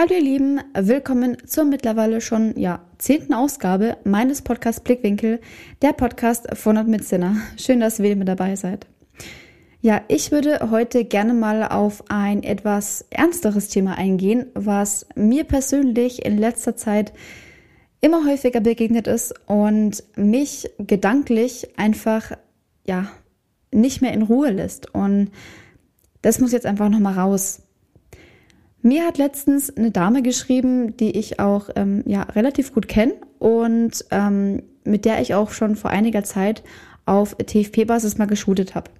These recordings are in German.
Hallo ihr Lieben, willkommen zur mittlerweile schon ja zehnten Ausgabe meines Podcasts Blickwinkel, der Podcast von und mit Sinner. Schön, dass ihr wieder mit dabei seid. Ja, ich würde heute gerne mal auf ein etwas ernsteres Thema eingehen, was mir persönlich in letzter Zeit immer häufiger begegnet ist und mich gedanklich einfach ja nicht mehr in Ruhe lässt und das muss jetzt einfach noch mal raus. Mir hat letztens eine Dame geschrieben, die ich auch ähm, ja, relativ gut kenne und ähm, mit der ich auch schon vor einiger Zeit auf TFP-Basis mal geshootet habe.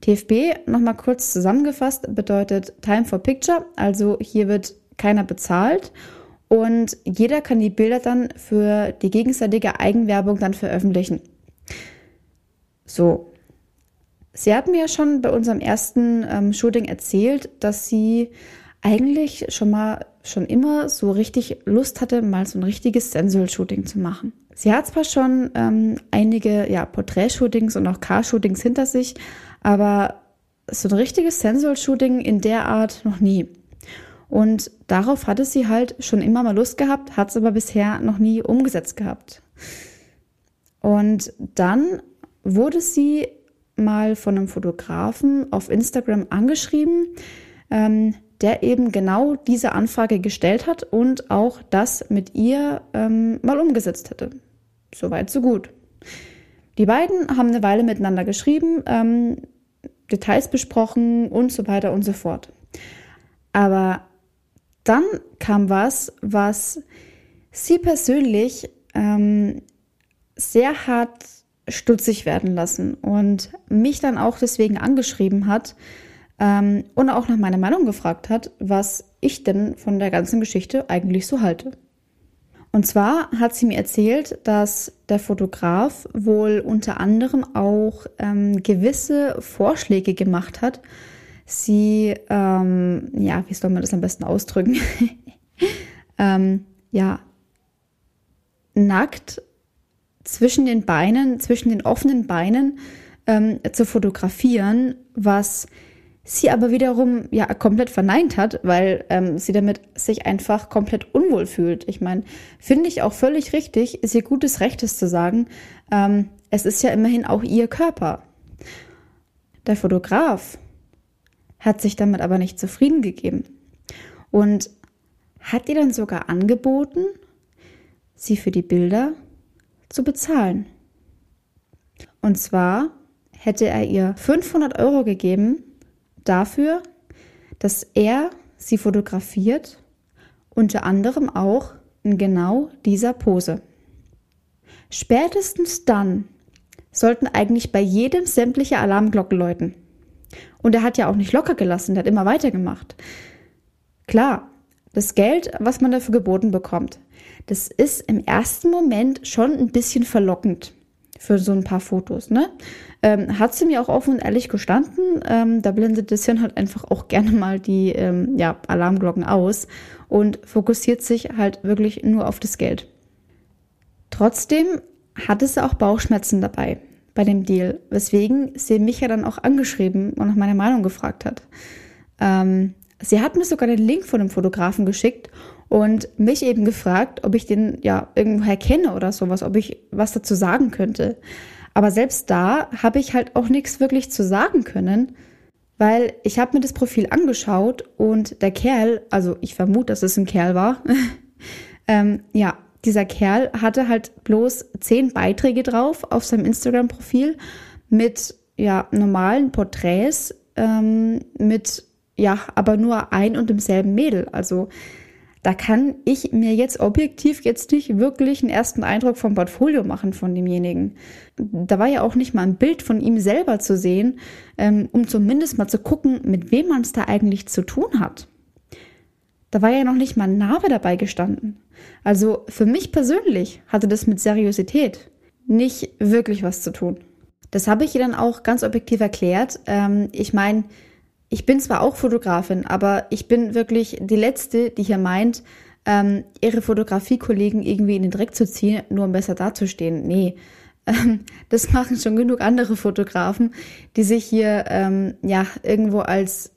TFP, nochmal kurz zusammengefasst, bedeutet Time for Picture, also hier wird keiner bezahlt und jeder kann die Bilder dann für die gegenseitige Eigenwerbung dann veröffentlichen. So. Sie hat mir ja schon bei unserem ersten ähm, Shooting erzählt, dass sie eigentlich schon mal schon immer so richtig Lust hatte, mal so ein richtiges Sensual-Shooting zu machen. Sie hat zwar schon ähm, einige ja, Porträt-Shootings und auch Car-Shootings hinter sich, aber so ein richtiges Sensual-Shooting in der Art noch nie. Und darauf hatte sie halt schon immer mal Lust gehabt, hat es aber bisher noch nie umgesetzt gehabt. Und dann wurde sie mal von einem Fotografen auf Instagram angeschrieben, ähm, der eben genau diese Anfrage gestellt hat und auch das mit ihr ähm, mal umgesetzt hätte. Soweit, so gut. Die beiden haben eine Weile miteinander geschrieben, ähm, Details besprochen und so weiter und so fort. Aber dann kam was, was sie persönlich ähm, sehr hart stutzig werden lassen und mich dann auch deswegen angeschrieben hat, ähm, und auch nach meiner Meinung gefragt hat, was ich denn von der ganzen Geschichte eigentlich so halte. Und zwar hat sie mir erzählt, dass der Fotograf wohl unter anderem auch ähm, gewisse Vorschläge gemacht hat. Sie, ähm, ja, wie soll man das am besten ausdrücken? ähm, ja, nackt zwischen den Beinen, zwischen den offenen Beinen ähm, zu fotografieren, was sie aber wiederum ja komplett verneint hat, weil ähm, sie damit sich einfach komplett unwohl fühlt. Ich meine, finde ich auch völlig richtig, ist ihr gutes Rechtes zu sagen, ähm, es ist ja immerhin auch ihr Körper. Der Fotograf hat sich damit aber nicht zufrieden gegeben und hat ihr dann sogar angeboten, sie für die Bilder zu bezahlen. Und zwar hätte er ihr 500 Euro gegeben, dafür, dass er sie fotografiert, unter anderem auch in genau dieser Pose. Spätestens dann sollten eigentlich bei jedem sämtliche Alarmglocken läuten. Und er hat ja auch nicht locker gelassen, der hat immer weitergemacht. Klar, das Geld, was man dafür geboten bekommt, das ist im ersten Moment schon ein bisschen verlockend für so ein paar Fotos, ne? Ähm, hat sie mir auch offen und ehrlich gestanden. Ähm, da blendet das Hirn halt einfach auch gerne mal die ähm, ja, Alarmglocken aus und fokussiert sich halt wirklich nur auf das Geld. Trotzdem hatte sie auch Bauchschmerzen dabei bei dem Deal, weswegen sie mich ja dann auch angeschrieben und nach meiner Meinung gefragt hat. Ähm, sie hat mir sogar den Link von dem Fotografen geschickt und mich eben gefragt, ob ich den ja irgendwoher kenne oder sowas, ob ich was dazu sagen könnte. Aber selbst da habe ich halt auch nichts wirklich zu sagen können, weil ich habe mir das Profil angeschaut und der Kerl, also ich vermute, dass es ein Kerl war, ähm, ja, dieser Kerl hatte halt bloß zehn Beiträge drauf auf seinem Instagram-Profil mit ja normalen Porträts, ähm, mit ja, aber nur ein und demselben Mädel. Also da kann ich mir jetzt objektiv jetzt nicht wirklich einen ersten Eindruck vom Portfolio machen von demjenigen. Da war ja auch nicht mal ein Bild von ihm selber zu sehen, ähm, um zumindest mal zu gucken, mit wem man es da eigentlich zu tun hat. Da war ja noch nicht mal ein Name dabei gestanden. Also für mich persönlich hatte das mit Seriosität nicht wirklich was zu tun. Das habe ich ihr dann auch ganz objektiv erklärt. Ähm, ich meine, ich bin zwar auch Fotografin, aber ich bin wirklich die Letzte, die hier meint, ähm, ihre Fotografiekollegen irgendwie in den Dreck zu ziehen, nur um besser dazustehen. Nee, ähm, das machen schon genug andere Fotografen, die sich hier ähm, ja irgendwo als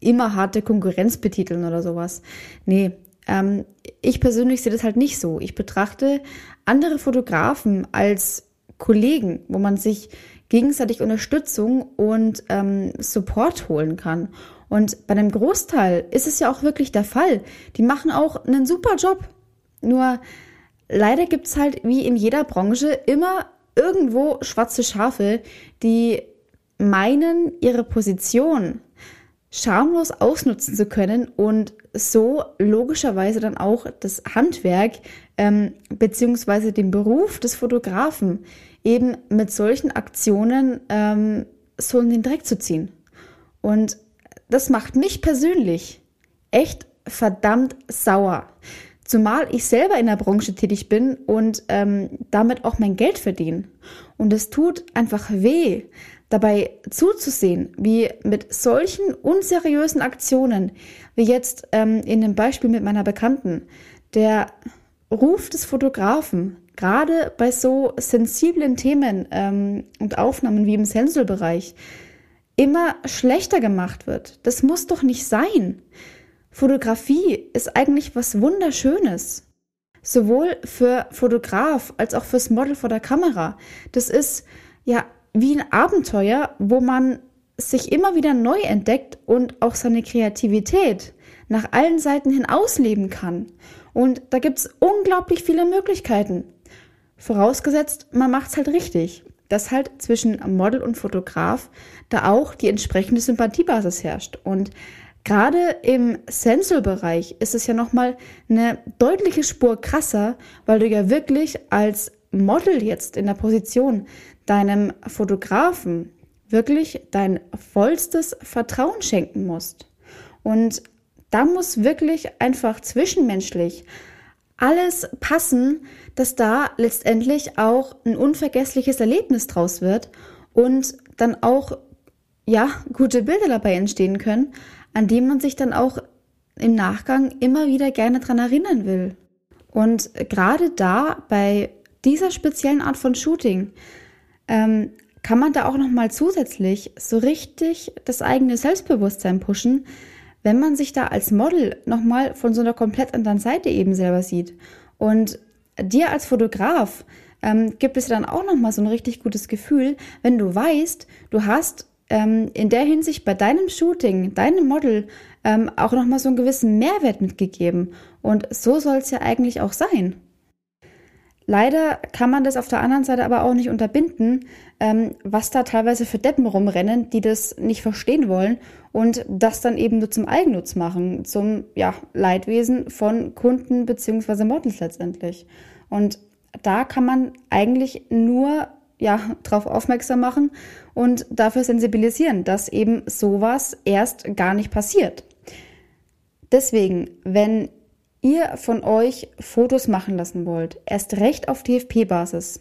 immer harte Konkurrenz betiteln oder sowas. Nee, Ähm, ich persönlich sehe das halt nicht so. Ich betrachte andere Fotografen als Kollegen, wo man sich gegenseitig Unterstützung und ähm, Support holen kann. Und bei einem Großteil ist es ja auch wirklich der Fall. Die machen auch einen super Job. Nur leider gibt es halt wie in jeder Branche immer irgendwo schwarze Schafe, die meinen, ihre Position schamlos ausnutzen zu können und so logischerweise dann auch das Handwerk ähm, beziehungsweise den Beruf des Fotografen eben mit solchen Aktionen ähm, so in den Dreck zu ziehen. Und das macht mich persönlich echt verdammt sauer. Zumal ich selber in der Branche tätig bin und ähm, damit auch mein Geld verdiene. Und es tut einfach weh, dabei zuzusehen, wie mit solchen unseriösen Aktionen, wie jetzt ähm, in dem Beispiel mit meiner Bekannten, der Ruf des Fotografen, gerade bei so sensiblen Themen ähm, und Aufnahmen wie im Sensorbereich, immer schlechter gemacht wird. Das muss doch nicht sein. Fotografie ist eigentlich was Wunderschönes. Sowohl für Fotograf als auch fürs Model vor der Kamera. Das ist ja wie ein Abenteuer, wo man sich immer wieder neu entdeckt und auch seine Kreativität nach allen Seiten hin ausleben kann. Und da gibt es unglaublich viele Möglichkeiten. Vorausgesetzt, man macht es halt richtig, dass halt zwischen Model und Fotograf da auch die entsprechende Sympathiebasis herrscht. Und Gerade im Sensor-Bereich ist es ja nochmal eine deutliche Spur krasser, weil du ja wirklich als Model jetzt in der Position deinem Fotografen wirklich dein vollstes Vertrauen schenken musst. Und da muss wirklich einfach zwischenmenschlich alles passen, dass da letztendlich auch ein unvergessliches Erlebnis draus wird und dann auch ja gute Bilder dabei entstehen können, an dem man sich dann auch im Nachgang immer wieder gerne dran erinnern will. Und gerade da bei dieser speziellen Art von Shooting ähm, kann man da auch noch mal zusätzlich so richtig das eigene Selbstbewusstsein pushen, wenn man sich da als Model noch mal von so einer komplett anderen Seite eben selber sieht. Und dir als Fotograf ähm, gibt es dann auch noch mal so ein richtig gutes Gefühl, wenn du weißt, du hast ähm, in der Hinsicht bei deinem Shooting, deinem Model ähm, auch nochmal so einen gewissen Mehrwert mitgegeben. Und so soll es ja eigentlich auch sein. Leider kann man das auf der anderen Seite aber auch nicht unterbinden, ähm, was da teilweise für Deppen rumrennen, die das nicht verstehen wollen und das dann eben nur zum Eigennutz machen, zum ja, Leidwesen von Kunden bzw. Models letztendlich. Und da kann man eigentlich nur ja, darauf aufmerksam machen und dafür sensibilisieren, dass eben sowas erst gar nicht passiert. Deswegen, wenn ihr von euch Fotos machen lassen wollt, erst recht auf DFP-Basis,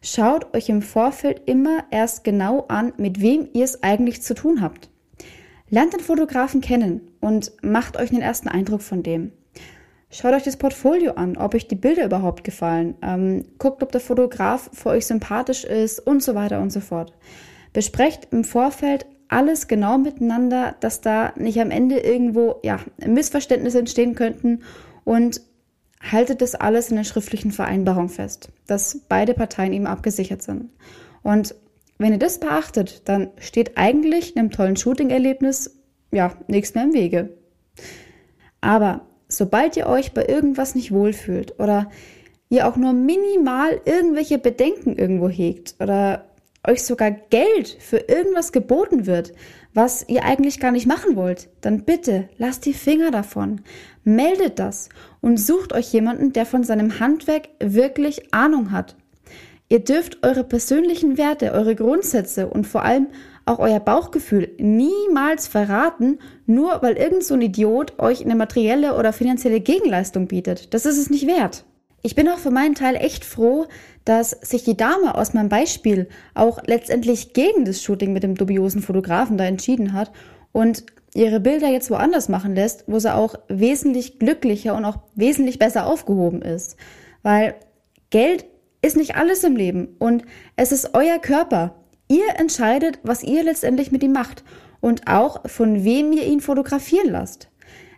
schaut euch im Vorfeld immer erst genau an, mit wem ihr es eigentlich zu tun habt. Lernt den Fotografen kennen und macht euch einen ersten Eindruck von dem. Schaut euch das Portfolio an, ob euch die Bilder überhaupt gefallen. Ähm, guckt, ob der Fotograf für euch sympathisch ist und so weiter und so fort. Besprecht im Vorfeld alles genau miteinander, dass da nicht am Ende irgendwo ja, Missverständnisse entstehen könnten und haltet das alles in der schriftlichen Vereinbarung fest, dass beide Parteien eben abgesichert sind. Und wenn ihr das beachtet, dann steht eigentlich einem tollen Shooting-Erlebnis ja nichts mehr im Wege. Aber sobald ihr euch bei irgendwas nicht wohlfühlt oder ihr auch nur minimal irgendwelche Bedenken irgendwo hegt oder euch sogar Geld für irgendwas geboten wird, was ihr eigentlich gar nicht machen wollt, dann bitte lasst die Finger davon. Meldet das und sucht euch jemanden, der von seinem Handwerk wirklich Ahnung hat. Ihr dürft eure persönlichen Werte, eure Grundsätze und vor allem auch euer Bauchgefühl niemals verraten, nur weil irgend so ein Idiot euch eine materielle oder finanzielle Gegenleistung bietet. Das ist es nicht wert. Ich bin auch für meinen Teil echt froh, dass sich die Dame aus meinem Beispiel auch letztendlich gegen das Shooting mit dem dubiosen Fotografen da entschieden hat und ihre Bilder jetzt woanders machen lässt, wo sie auch wesentlich glücklicher und auch wesentlich besser aufgehoben ist. Weil Geld ist nicht alles im Leben und es ist euer Körper. Ihr entscheidet, was ihr letztendlich mit ihm macht und auch von wem ihr ihn fotografieren lasst.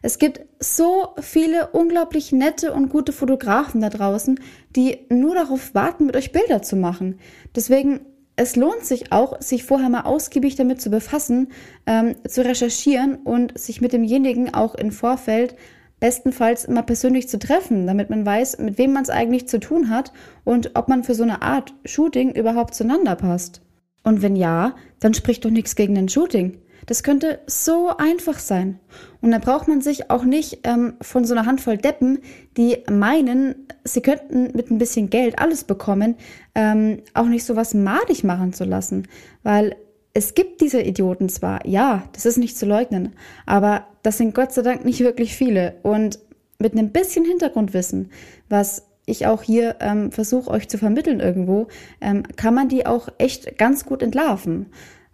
Es gibt so viele unglaublich nette und gute Fotografen da draußen, die nur darauf warten, mit euch Bilder zu machen. Deswegen, es lohnt sich auch, sich vorher mal ausgiebig damit zu befassen, ähm, zu recherchieren und sich mit demjenigen auch im Vorfeld bestenfalls mal persönlich zu treffen, damit man weiß, mit wem man es eigentlich zu tun hat und ob man für so eine Art Shooting überhaupt zueinander passt. Und wenn ja, dann spricht doch nichts gegen ein Shooting. Das könnte so einfach sein. Und da braucht man sich auch nicht ähm, von so einer Handvoll Deppen, die meinen, sie könnten mit ein bisschen Geld alles bekommen, ähm, auch nicht so was madig machen zu lassen. Weil es gibt diese Idioten zwar, ja, das ist nicht zu leugnen, aber das sind Gott sei Dank nicht wirklich viele. Und mit einem bisschen Hintergrundwissen, was ich auch hier ähm, versuche euch zu vermitteln irgendwo, ähm, kann man die auch echt ganz gut entlarven.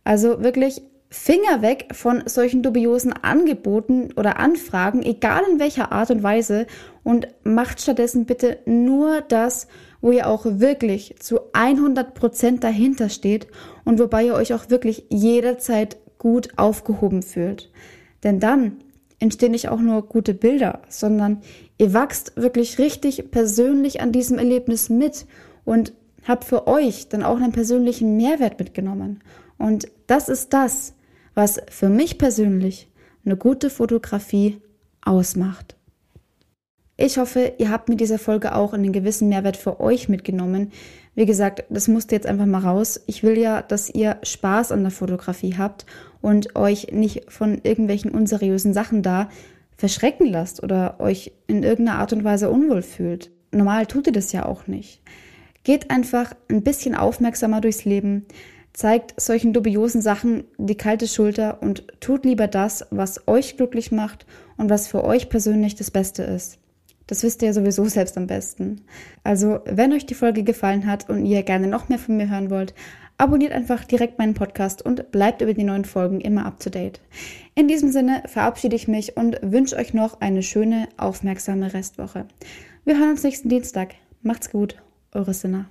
Also wirklich Finger weg von solchen dubiosen Angeboten oder Anfragen, egal in welcher Art und Weise, und macht stattdessen bitte nur das, wo ihr auch wirklich zu 100 Prozent dahinter steht und wobei ihr euch auch wirklich jederzeit gut aufgehoben fühlt. Denn dann entstehen nicht auch nur gute Bilder, sondern ihr wachst wirklich richtig persönlich an diesem Erlebnis mit und habt für euch dann auch einen persönlichen Mehrwert mitgenommen. Und das ist das, was für mich persönlich eine gute Fotografie ausmacht. Ich hoffe, ihr habt mit dieser Folge auch einen gewissen Mehrwert für euch mitgenommen. Wie gesagt, das musste jetzt einfach mal raus. Ich will ja, dass ihr Spaß an der Fotografie habt und euch nicht von irgendwelchen unseriösen Sachen da verschrecken lasst oder euch in irgendeiner Art und Weise unwohl fühlt. Normal tut ihr das ja auch nicht. Geht einfach ein bisschen aufmerksamer durchs Leben, zeigt solchen dubiosen Sachen die kalte Schulter und tut lieber das, was euch glücklich macht und was für euch persönlich das Beste ist. Das wisst ihr sowieso selbst am besten. Also, wenn euch die Folge gefallen hat und ihr gerne noch mehr von mir hören wollt, abonniert einfach direkt meinen Podcast und bleibt über die neuen Folgen immer up to date. In diesem Sinne verabschiede ich mich und wünsche euch noch eine schöne, aufmerksame Restwoche. Wir hören uns nächsten Dienstag. Macht's gut, eure Sinner.